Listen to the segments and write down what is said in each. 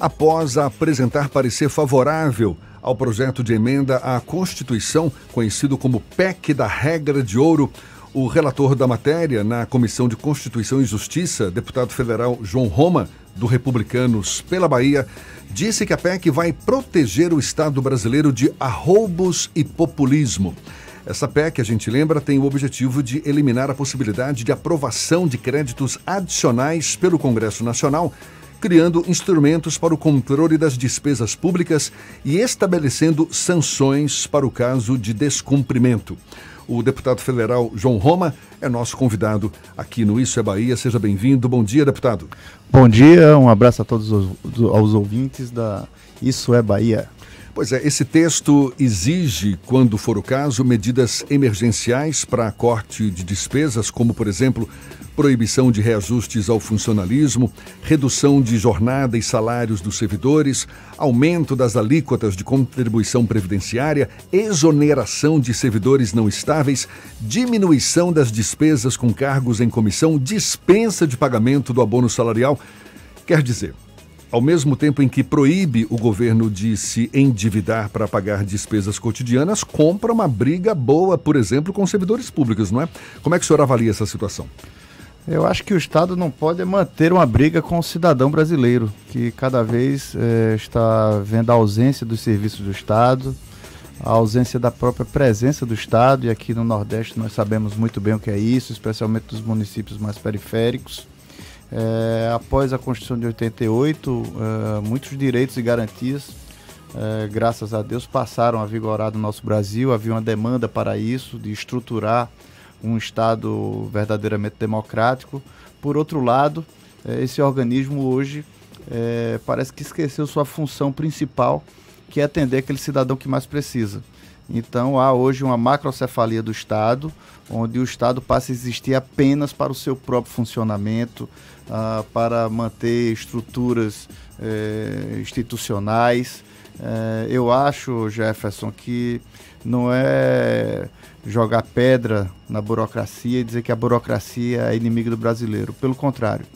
após apresentar parecer favorável ao projeto de emenda à Constituição, conhecido como PEC da Regra de Ouro. O relator da matéria na Comissão de Constituição e Justiça, deputado federal João Roma, do Republicanos pela Bahia, disse que a PEC vai proteger o Estado brasileiro de arroubos e populismo. Essa PEC, a gente lembra, tem o objetivo de eliminar a possibilidade de aprovação de créditos adicionais pelo Congresso Nacional criando instrumentos para o controle das despesas públicas e estabelecendo sanções para o caso de descumprimento. O deputado federal João Roma é nosso convidado aqui no Isso é Bahia. Seja bem-vindo. Bom dia, deputado. Bom dia, um abraço a todos os, aos ouvintes da Isso é Bahia. Pois é, esse texto exige, quando for o caso, medidas emergenciais para corte de despesas, como, por exemplo, proibição de reajustes ao funcionalismo, redução de jornada e salários dos servidores, aumento das alíquotas de contribuição previdenciária, exoneração de servidores não estáveis, diminuição das despesas com cargos em comissão, dispensa de pagamento do abono salarial. Quer dizer, ao mesmo tempo em que proíbe o governo de se endividar para pagar despesas cotidianas, compra uma briga boa, por exemplo, com servidores públicos, não é? Como é que o senhor avalia essa situação? Eu acho que o Estado não pode manter uma briga com o cidadão brasileiro, que cada vez é, está vendo a ausência dos serviços do Estado, a ausência da própria presença do Estado, e aqui no Nordeste nós sabemos muito bem o que é isso, especialmente dos municípios mais periféricos. É, após a Constituição de 88, é, muitos direitos e garantias, é, graças a Deus, passaram a vigorar no nosso Brasil. Havia uma demanda para isso, de estruturar um Estado verdadeiramente democrático. Por outro lado, é, esse organismo hoje é, parece que esqueceu sua função principal, que é atender aquele cidadão que mais precisa. Então há hoje uma macrocefalia do Estado, onde o Estado passa a existir apenas para o seu próprio funcionamento, uh, para manter estruturas uh, institucionais. Uh, eu acho, Jefferson, que não é jogar pedra na burocracia e dizer que a burocracia é inimiga do brasileiro. Pelo contrário,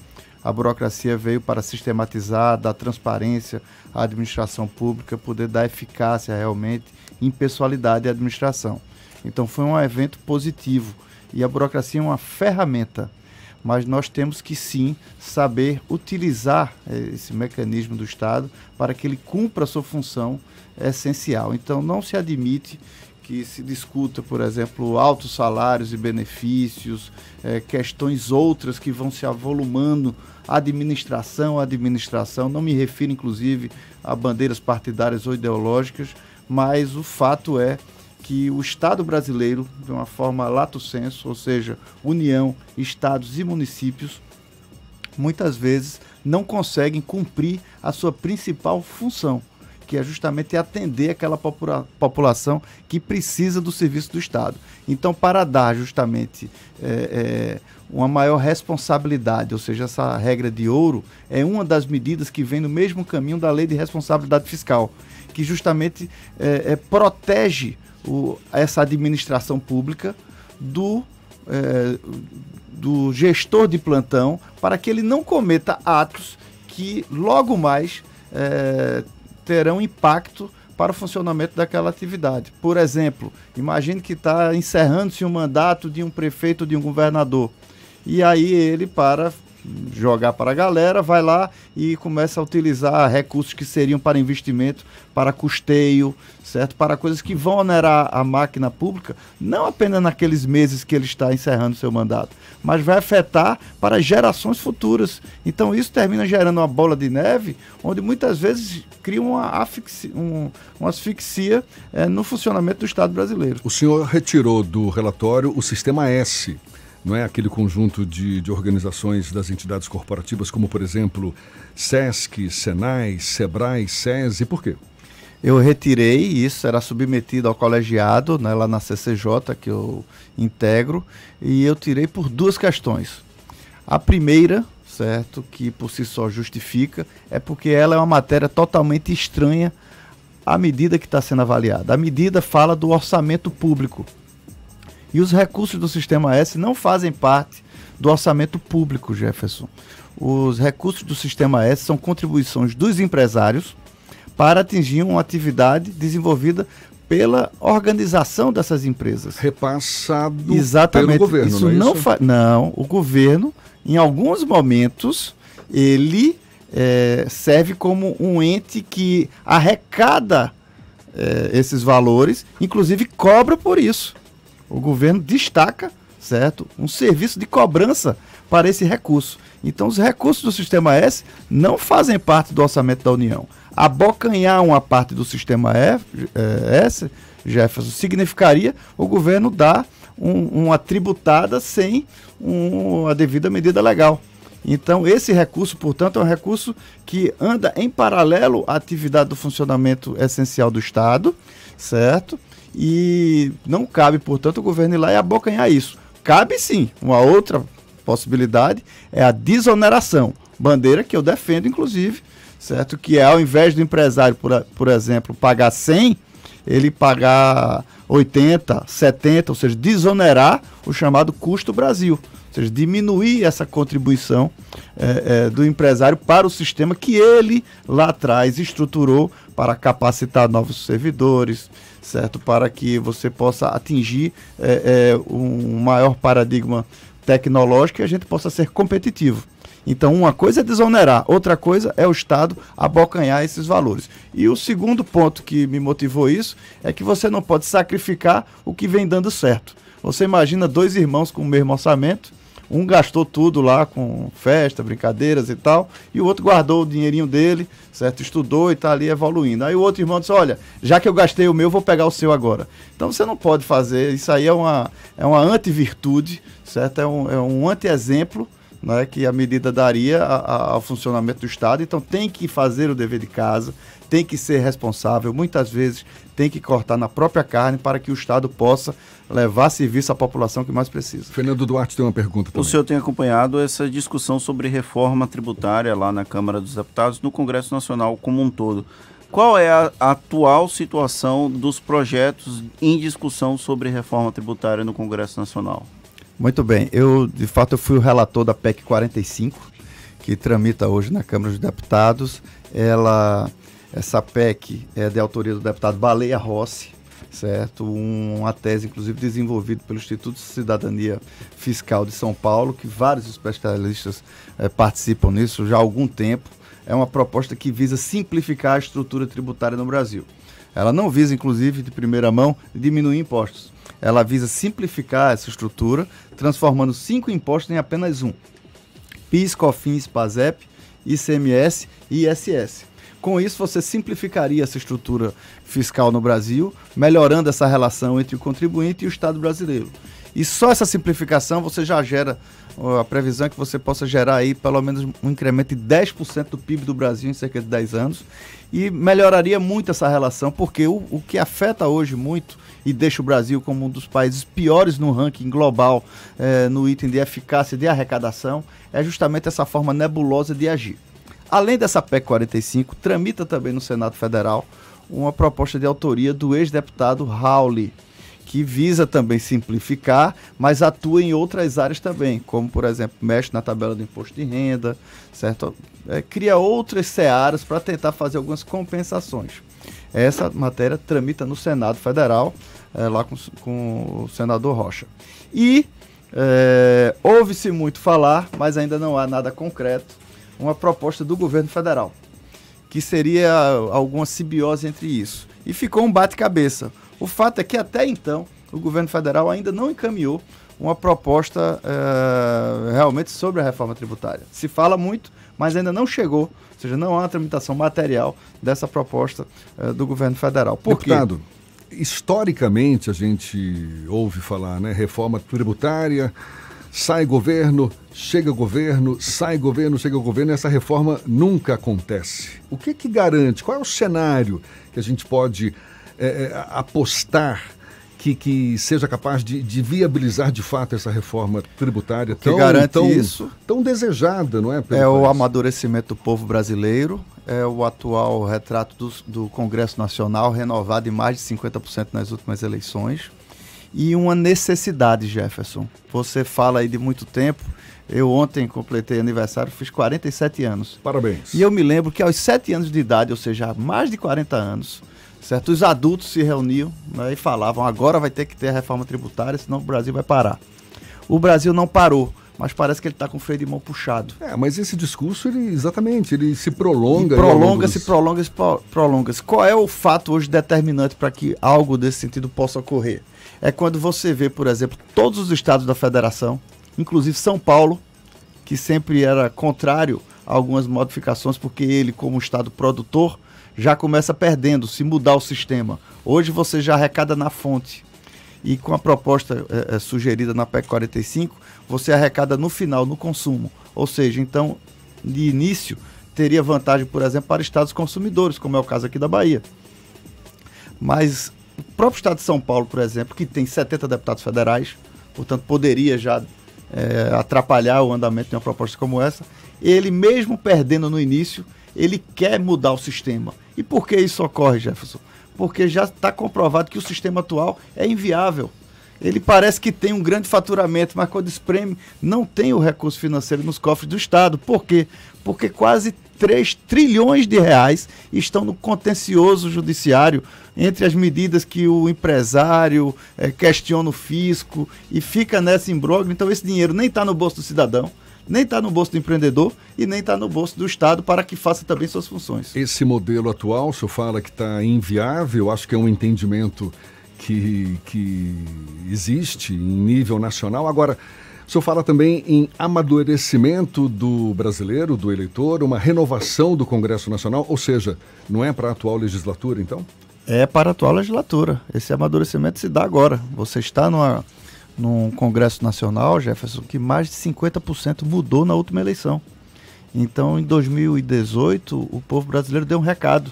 a burocracia veio para sistematizar, dar transparência à administração pública, poder dar eficácia realmente em pessoalidade à administração. Então foi um evento positivo e a burocracia é uma ferramenta, mas nós temos que sim saber utilizar eh, esse mecanismo do Estado para que ele cumpra a sua função essencial. Então não se admite que se discuta, por exemplo, altos salários e benefícios, é, questões outras que vão se avolumando, administração, administração, não me refiro inclusive a bandeiras partidárias ou ideológicas, mas o fato é que o Estado brasileiro, de uma forma lato senso, ou seja, União, Estados e municípios, muitas vezes não conseguem cumprir a sua principal função, que é justamente atender aquela popula população que precisa do serviço do Estado. Então, para dar justamente é, é, uma maior responsabilidade, ou seja, essa regra de ouro, é uma das medidas que vem no mesmo caminho da lei de responsabilidade fiscal, que justamente é, protege o, essa administração pública do, é, do gestor de plantão para que ele não cometa atos que logo mais é, terão impacto para o funcionamento daquela atividade. Por exemplo, imagine que está encerrando-se um mandato de um prefeito de um governador. E aí ele, para jogar para a galera, vai lá e começa a utilizar recursos que seriam para investimento, para custeio, certo? Para coisas que vão onerar a máquina pública, não apenas naqueles meses que ele está encerrando seu mandato, mas vai afetar para gerações futuras. Então isso termina gerando uma bola de neve, onde muitas vezes cria uma, asfixia, um, uma asfixia é, no funcionamento do Estado brasileiro. O senhor retirou do relatório o sistema S não é aquele conjunto de, de organizações das entidades corporativas, como, por exemplo, SESC, SENAI, SEBRAE, SESI, por quê? Eu retirei, isso será submetido ao colegiado, né, lá na CCJ, que eu integro, e eu tirei por duas questões. A primeira, certo, que por si só justifica, é porque ela é uma matéria totalmente estranha à medida que está sendo avaliada. A medida fala do orçamento público. E os recursos do Sistema S não fazem parte do orçamento público, Jefferson. Os recursos do Sistema S são contribuições dos empresários para atingir uma atividade desenvolvida pela organização dessas empresas. Repassado Exatamente. pelo governo, isso não é não, isso? fa- não, o governo, em alguns momentos, ele eh, serve como um ente que arrecada eh, esses valores, inclusive cobra por isso. O governo destaca, certo, um serviço de cobrança para esse recurso. Então, os recursos do Sistema S não fazem parte do orçamento da União. Abocanhar uma parte do Sistema F, eh, S, Jefferson, significaria o governo dar um- uma tributada sem um- a devida medida legal. Então, esse recurso, portanto, é um recurso que anda em paralelo à atividade do funcionamento essencial do Estado, certo? E não cabe, portanto, o governo ir lá e abocanhar isso. Cabe sim, uma outra possibilidade é a desoneração, bandeira que eu defendo, inclusive, certo? Que é ao invés do empresário, por, por exemplo, pagar 100, ele pagar 80, 70, ou seja, desonerar o chamado custo Brasil. Ou seja, diminuir essa contribuição eh, eh, do empresário para o sistema que ele lá atrás estruturou para capacitar novos servidores, certo? Para que você possa atingir eh, eh, um maior paradigma tecnológico e a gente possa ser competitivo. Então, uma coisa é desonerar, outra coisa é o Estado abocanhar esses valores. E o segundo ponto que me motivou isso é que você não pode sacrificar o que vem dando certo. Você imagina dois irmãos com o mesmo orçamento, um gastou tudo lá com festa, brincadeiras e tal, e o outro guardou o dinheirinho dele, certo? Estudou e está ali evoluindo. Aí o outro irmão disse: Olha, já que eu gastei o meu, vou pegar o seu agora. Então você não pode fazer, isso aí é uma, é uma antivirtude, certo? É um, é um anti-exemplo né, que a medida daria a- a- ao funcionamento do Estado. Então tem que fazer o dever de casa, tem que ser responsável, muitas vezes tem que cortar na própria carne para que o Estado possa levar serviço à população que mais precisa. Fernando Duarte tem uma pergunta O também. senhor tem acompanhado essa discussão sobre reforma tributária lá na Câmara dos Deputados, no Congresso Nacional como um todo. Qual é a atual situação dos projetos em discussão sobre reforma tributária no Congresso Nacional? Muito bem, eu de fato eu fui o relator da PEC 45, que tramita hoje na Câmara dos Deputados. Ela, essa PEC é de autoria do deputado Baleia Rossi, certo? Um- uma tese, inclusive, desenvolvida pelo Instituto de Cidadania Fiscal de São Paulo, que vários especialistas eh, participam nisso já há algum tempo. É uma proposta que visa simplificar a estrutura tributária no Brasil. Ela não visa, inclusive, de primeira mão, diminuir impostos. Ela visa simplificar essa estrutura, transformando cinco impostos em apenas um: PIS, COFINS, PASEP, ICMS e ISS. Com isso, você simplificaria essa estrutura fiscal no Brasil, melhorando essa relação entre o contribuinte e o Estado brasileiro. E só essa simplificação você já gera, a previsão é que você possa gerar aí pelo menos um incremento de 10% do PIB do Brasil em cerca de 10 anos e melhoraria muito essa relação, porque o, o que afeta hoje muito e deixa o Brasil como um dos países piores no ranking global eh, no item de eficácia de arrecadação é justamente essa forma nebulosa de agir. Além dessa PEC 45, tramita também no Senado Federal uma proposta de autoria do ex-deputado Rauli, que visa também simplificar, mas atua em outras áreas também, como, por exemplo, mexe na tabela do imposto de renda, certo? É, cria outras searas para tentar fazer algumas compensações. Essa matéria tramita no Senado Federal, é, lá com, com o senador Rocha. E é, ouve-se muito falar, mas ainda não há nada concreto, uma proposta do governo federal, que seria alguma simbiose entre isso. E ficou um bate-cabeça. O fato é que até então o governo federal ainda não encaminhou uma proposta eh, realmente sobre a reforma tributária. Se fala muito, mas ainda não chegou, ou seja, não há uma tramitação material dessa proposta eh, do governo federal. Por quê? Deputado, historicamente a gente ouve falar, né? Reforma tributária, sai governo, chega governo, sai governo, chega governo, e essa reforma nunca acontece. O que que garante? Qual é o cenário que a gente pode é, apostar que, que seja capaz de, de viabilizar de fato essa reforma tributária que tão, garante tão, isso tão desejada, não é? É o país? amadurecimento do povo brasileiro, é o atual retrato do, do Congresso Nacional, renovado em mais de 50% nas últimas eleições. E uma necessidade, Jefferson. Você fala aí de muito tempo. Eu ontem completei aniversário, fiz 47 anos. Parabéns. E eu me lembro que aos 7 anos de idade, ou seja, há mais de 40 anos, certo? Os adultos se reuniam né, e falavam: agora vai ter que ter a reforma tributária, senão o Brasil vai parar. O Brasil não parou mas parece que ele está com o freio de mão puxado. É, mas esse discurso, ele, exatamente, ele se prolonga. Prolonga-se, prolonga-se, prolonga-se. Qual é o fato hoje determinante para que algo desse sentido possa ocorrer? É quando você vê, por exemplo, todos os estados da federação, inclusive São Paulo, que sempre era contrário a algumas modificações, porque ele, como estado produtor, já começa perdendo, se mudar o sistema. Hoje você já arrecada na fonte. E com a proposta é, sugerida na PEC 45, você arrecada no final, no consumo. Ou seja, então, de início, teria vantagem, por exemplo, para estados consumidores, como é o caso aqui da Bahia. Mas o próprio estado de São Paulo, por exemplo, que tem 70 deputados federais, portanto, poderia já é, atrapalhar o andamento de uma proposta como essa, ele, mesmo perdendo no início, ele quer mudar o sistema. E por que isso ocorre, Jefferson? Porque já está comprovado que o sistema atual é inviável ele parece que tem um grande faturamento, mas quando espreme, não tem o recurso financeiro nos cofres do Estado. Por quê? Porque quase 3 trilhões de reais estão no contencioso judiciário entre as medidas que o empresário é, questiona o fisco e fica nessa imbróglio. Então, esse dinheiro nem está no bolso do cidadão, nem está no bolso do empreendedor e nem está no bolso do Estado para que faça também suas funções. Esse modelo atual, o senhor fala que está inviável, acho que é um entendimento que, que existe em nível nacional. Agora, o senhor fala também em amadurecimento do brasileiro, do eleitor, uma renovação do Congresso Nacional, ou seja, não é para a atual legislatura, então? É para a atual legislatura. Esse amadurecimento se dá agora. Você está numa, num Congresso Nacional, Jefferson, que mais de 50% mudou na última eleição. Então, em 2018, o povo brasileiro deu um recado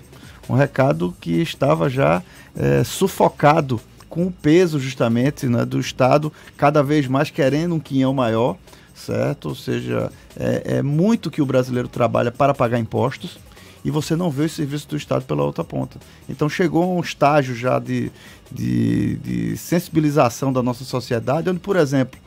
um recado que estava já é, sufocado com o peso justamente né, do Estado cada vez mais querendo um quinhão maior, certo? Ou seja, é, é muito que o brasileiro trabalha para pagar impostos e você não vê os serviços do Estado pela outra ponta. Então chegou a um estágio já de, de, de sensibilização da nossa sociedade, onde, por exemplo,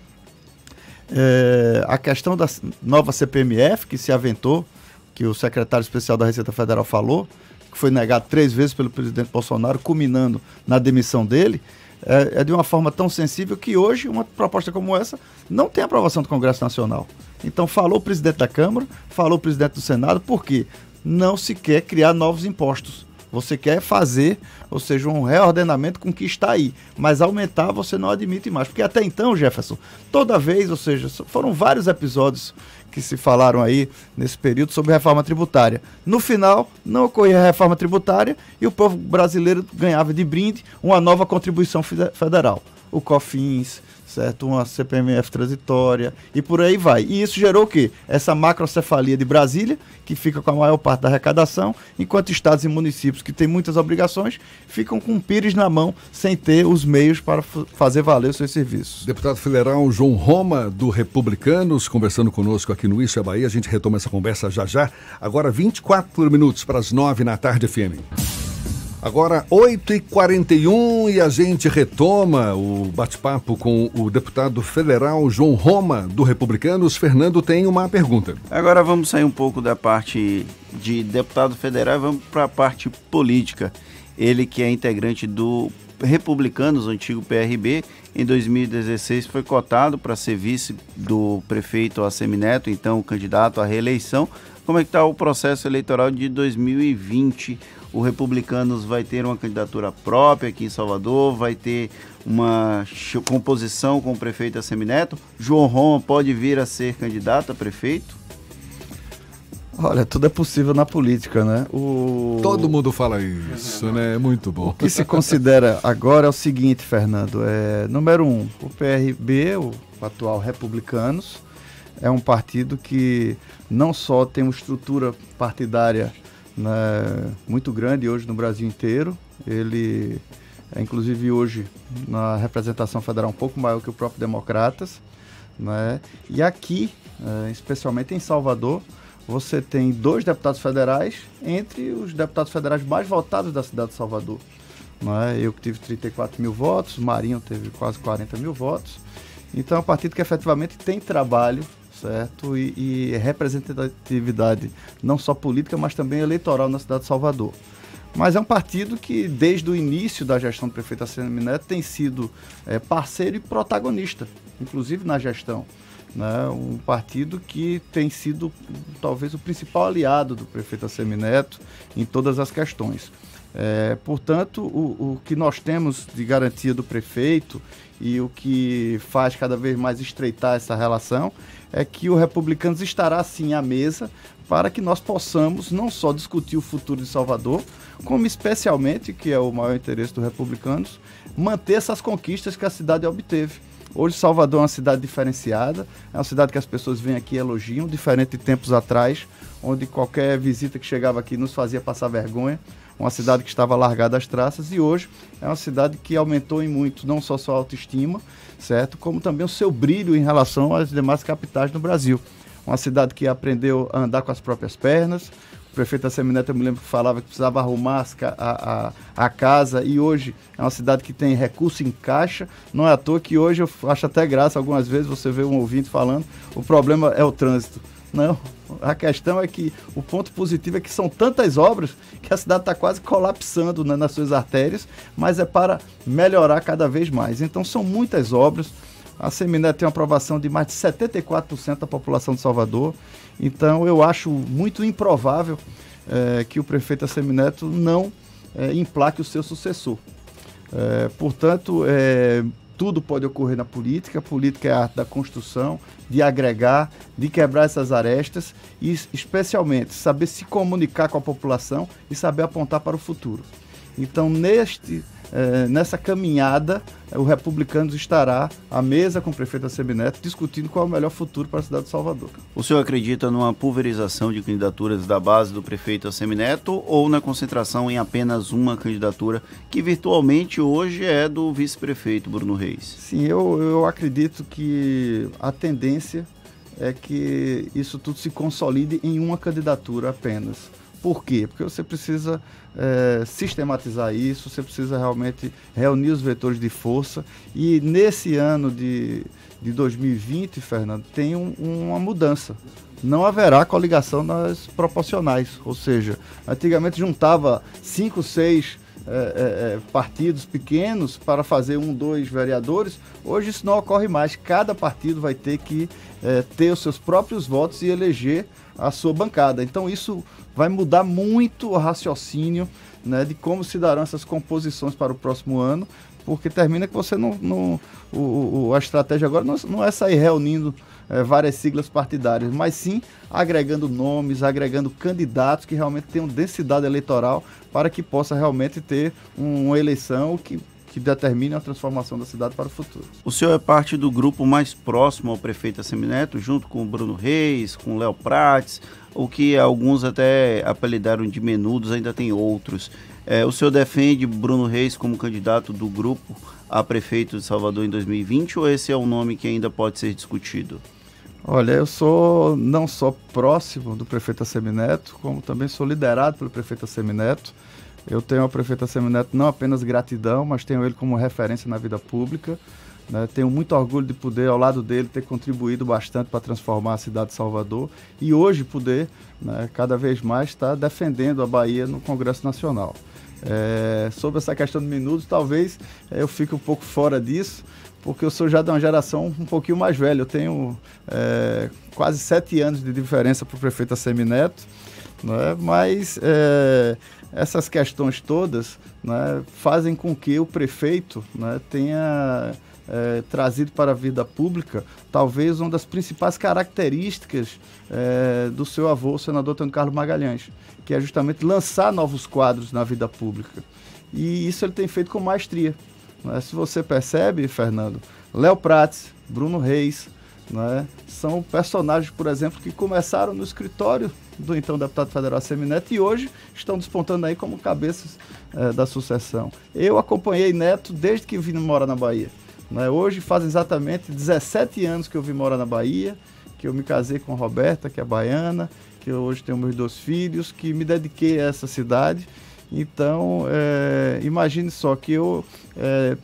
é, a questão da nova CPMF que se aventou, que o secretário especial da Receita Federal falou, que foi negado três vezes pelo presidente Bolsonaro, culminando na demissão dele, é, é, de uma forma tão sensível que hoje uma proposta como essa não tem aprovação do Congresso Nacional. Então falou o presidente da Câmara, falou o presidente do Senado, porque não se quer criar novos impostos. Você quer fazer, ou seja, um reordenamento com o que está aí. Mas aumentar você não admite mais. Porque até então, Jefferson, toda vez, ou seja, foram vários episódios que se falaram aí nesse período sobre reforma tributária. No final, não ocorria reforma tributária e o povo brasileiro ganhava de brinde uma nova contribuição federal. O COFINS, certo? Uma CPMF transitória e por aí vai. E isso gerou o quê? Essa macrocefalia de Brasília, que fica com a maior parte da arrecadação, enquanto estados e municípios que têm muitas obrigações ficam com pires na mão sem ter os meios para fazer valer os seus serviços. Deputado federal João Roma, do Republicanos, conversando conosco aqui no Isso é Bahia. A gente retoma essa conversa já já. Agora 24 minutos para as 9 na tarde, FM. Agora, 8h41 e a gente retoma o bate-papo com o deputado federal João Roma, do Republicanos. Fernando tem uma pergunta. Agora vamos sair um pouco da parte de deputado federal e vamos para a parte política. Ele que é integrante do Republicanos, o antigo PRB, em 2016 foi cotado para ser vice do prefeito Assemineto, então candidato à reeleição. Como é que está o processo eleitoral de 2020? o Republicanos vai ter uma candidatura própria aqui em Salvador, vai ter uma composição com o prefeito Assemineto. João Roma pode vir a ser candidato a prefeito? Olha, tudo é possível na política, né? O... Todo mundo fala isso, né? É muito bom. O que se considera agora é o seguinte, Fernando. É, número um, o PRB, o atual Republicanos, é um partido que não só tem uma estrutura partidária né, muito grande hoje no Brasil inteiro. Ele é, inclusive, hoje, na representação federal, um pouco maior que o próprio Democratas. Né? E aqui, é, especialmente em Salvador, você tem dois deputados federais entre os deputados federais mais votados da cidade de Salvador. É? Eu que tive 34 mil votos, Marinho teve quase 40 mil votos. Então é um partido que efetivamente tem trabalho, certo? E, e representatividade não só política, mas também eleitoral na cidade de Salvador. Mas é um partido que, desde o início da gestão do prefeito Assemineto, Neto, tem sido é, parceiro e protagonista, inclusive na gestão. Né? Um partido que tem sido talvez o principal aliado do prefeito Assemineto em todas as questões. É, portanto, o, o, que nós temos de garantia do prefeito e o que faz cada vez mais estreitar essa relação é que o Republicanos estará sim à mesa para que nós possamos não só discutir o futuro de Salvador, como especialmente, que é o maior interesse dos republicanos, manter essas conquistas que a cidade obteve. Hoje Salvador é uma cidade diferenciada, é uma cidade que as pessoas vêm aqui e elogiam, diferente de tempos atrás, onde qualquer visita que chegava aqui nos fazia passar vergonha. Uma cidade que estava largada às traças e hoje é uma cidade que aumentou em muito não só sua autoestima, certo, como também o seu brilho em relação às demais capitais do Brasil. Uma cidade que aprendeu a andar com as próprias pernas, prefeito Assemineto, eu me lembro que falava que precisava arrumar a, a, a, casa e hoje é uma cidade que tem recurso em caixa. Não é à toa que hoje eu acho até graça, algumas vezes você vê um ouvinte falando, o problema é o trânsito. Não, a questão é que o ponto positivo é que são tantas obras que a cidade está quase colapsando né, nas suas artérias, mas é para melhorar cada vez mais. Então são muitas obras. A Semineto tem uma aprovação de mais de 74% da população de Salvador. Então eu acho muito improvável é, que o prefeito Assemineto não é, emplaque o seu sucessor. É, portanto, tudo pode ocorrer na política. A política é a arte da construção, de agregar, de quebrar essas arestas e, especialmente, saber se comunicar com a população e saber apontar para o futuro. Então, neste é, nessa caminhada, o Republicanos estará à mesa com o prefeito Semineto discutindo qual é o melhor futuro para a cidade de Salvador. O senhor acredita numa pulverização de candidaturas da base do prefeito Semineto ou na concentração em apenas uma candidatura, que virtualmente hoje é do vice-prefeito Bruno Reis? Sim, eu, eu acredito que a tendência é que isso tudo se consolide em uma candidatura apenas. Por quê? Porque você precisa é, sistematizar isso, você precisa realmente reunir os vetores de força. E nesse ano de, de 2020, Fernando, tem um, uma mudança. Não haverá coligação nas proporcionais. Ou seja, antigamente juntava cinco, seis é, é, é, partidos pequenos para fazer um, dois vereadores. Hoje isso não ocorre mais. Cada partido vai ter que é, ter os seus próprios votos e eleger a sua bancada. Então isso vai mudar muito o raciocínio né, de como se darão essas composições para o próximo ano, porque termina que você não. não o, o, a estratégia agora não, não é sair reunindo é, várias siglas partidárias, mas sim agregando nomes, agregando candidatos que realmente tenham densidade eleitoral para que possa realmente ter uma eleição que que determine a transformação da cidade para o futuro. O senhor é parte do grupo mais próximo ao prefeito Assemineto, junto com o Bruno Reis, com o Léo Prates, o que alguns até apelidaram de menudos, ainda tem outros. É, o senhor defende Bruno Reis como candidato do grupo a prefeito de Salvador em 2020 ou esse é um nome que ainda pode ser discutido? Olha, eu sou não só próximo do prefeito Assemineto, como também sou liderado pelo prefeito Assemineto. Eu tenho ao prefeito Assemineto não apenas gratidão, mas tenho ele como referência na vida pública. Né? Tenho muito orgulho de poder, ao lado dele, ter contribuído bastante para transformar a cidade de Salvador e hoje poder, né, cada vez mais, estar defendendo a Bahia no Congresso Nacional. É, sobre essa questão de minutos, talvez é, eu fique um pouco fora disso, porque eu sou já de uma geração um pouquinho mais velha. Eu tenho é, quase sete anos de diferença para o prefeito Assemineto, né? mas é, essas questões todas né, fazem com que o prefeito né, tenha é, trazido para a vida pública talvez uma das principais características é, do seu avô, o senador Antônio Carlos Magalhães, que é justamente lançar novos quadros na vida pública. E isso ele tem feito com maestria. Né? Se você percebe, Fernando, Léo Prates, Bruno Reis, né? São personagens, por exemplo, que começaram no escritório do então deputado federal Semineto e hoje estão despontando aí como cabeças é, da sucessão. Eu acompanhei Neto desde que vim morar na Bahia. Né? Hoje faz exatamente 17 anos que eu vim morar na Bahia, que eu me casei com a Roberta, que é baiana, que hoje tenho meus dois filhos, que me dediquei a essa cidade. Então, é, imagine só que eu, é,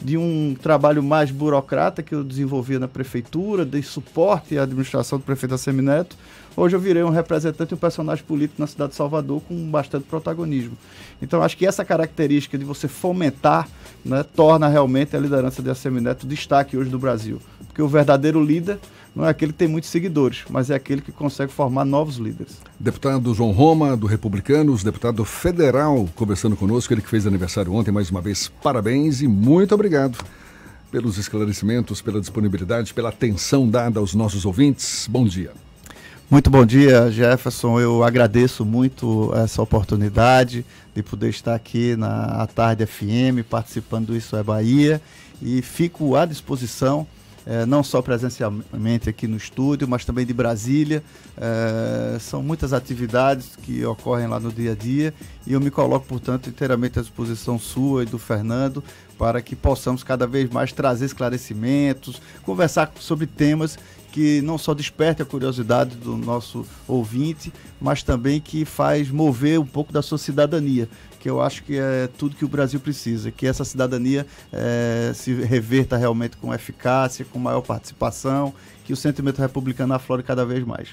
de um trabalho mais burocrata que eu desenvolvia na prefeitura, de suporte à administração do prefeito Assemineto, hoje eu virei um representante e um personagem político na cidade de Salvador com bastante protagonismo. Então, acho que essa característica de você fomentar né, torna realmente a liderança de Assemineto destaque hoje do Brasil. Porque o verdadeiro líder não é aquele que tem muitos seguidores, mas é aquele que consegue formar novos líderes. Deputado João Roma, do Republicanos, deputado federal, conversando conosco, ele que fez aniversário ontem, mais uma vez, parabéns e muito obrigado pelos esclarecimentos, pela disponibilidade, pela atenção dada aos nossos ouvintes. Bom dia. Muito bom dia, Jefferson. Eu agradeço muito essa oportunidade de poder estar aqui na Tarde FM participando do Isso é Bahia e fico à disposição é, não só presencialmente aqui no estúdio, mas também de Brasília. É, são muitas atividades que ocorrem lá no dia a dia e eu me coloco, portanto, inteiramente à disposição sua e do Fernando para que possamos cada vez mais trazer esclarecimentos, conversar sobre temas que não só desperte a curiosidade do nosso ouvinte, mas também que faz mover um pouco da sua cidadania, que eu acho que é tudo que o Brasil precisa, que essa cidadania é, se reverta realmente com eficácia, com maior participação, que o sentimento republicano aflore cada vez mais.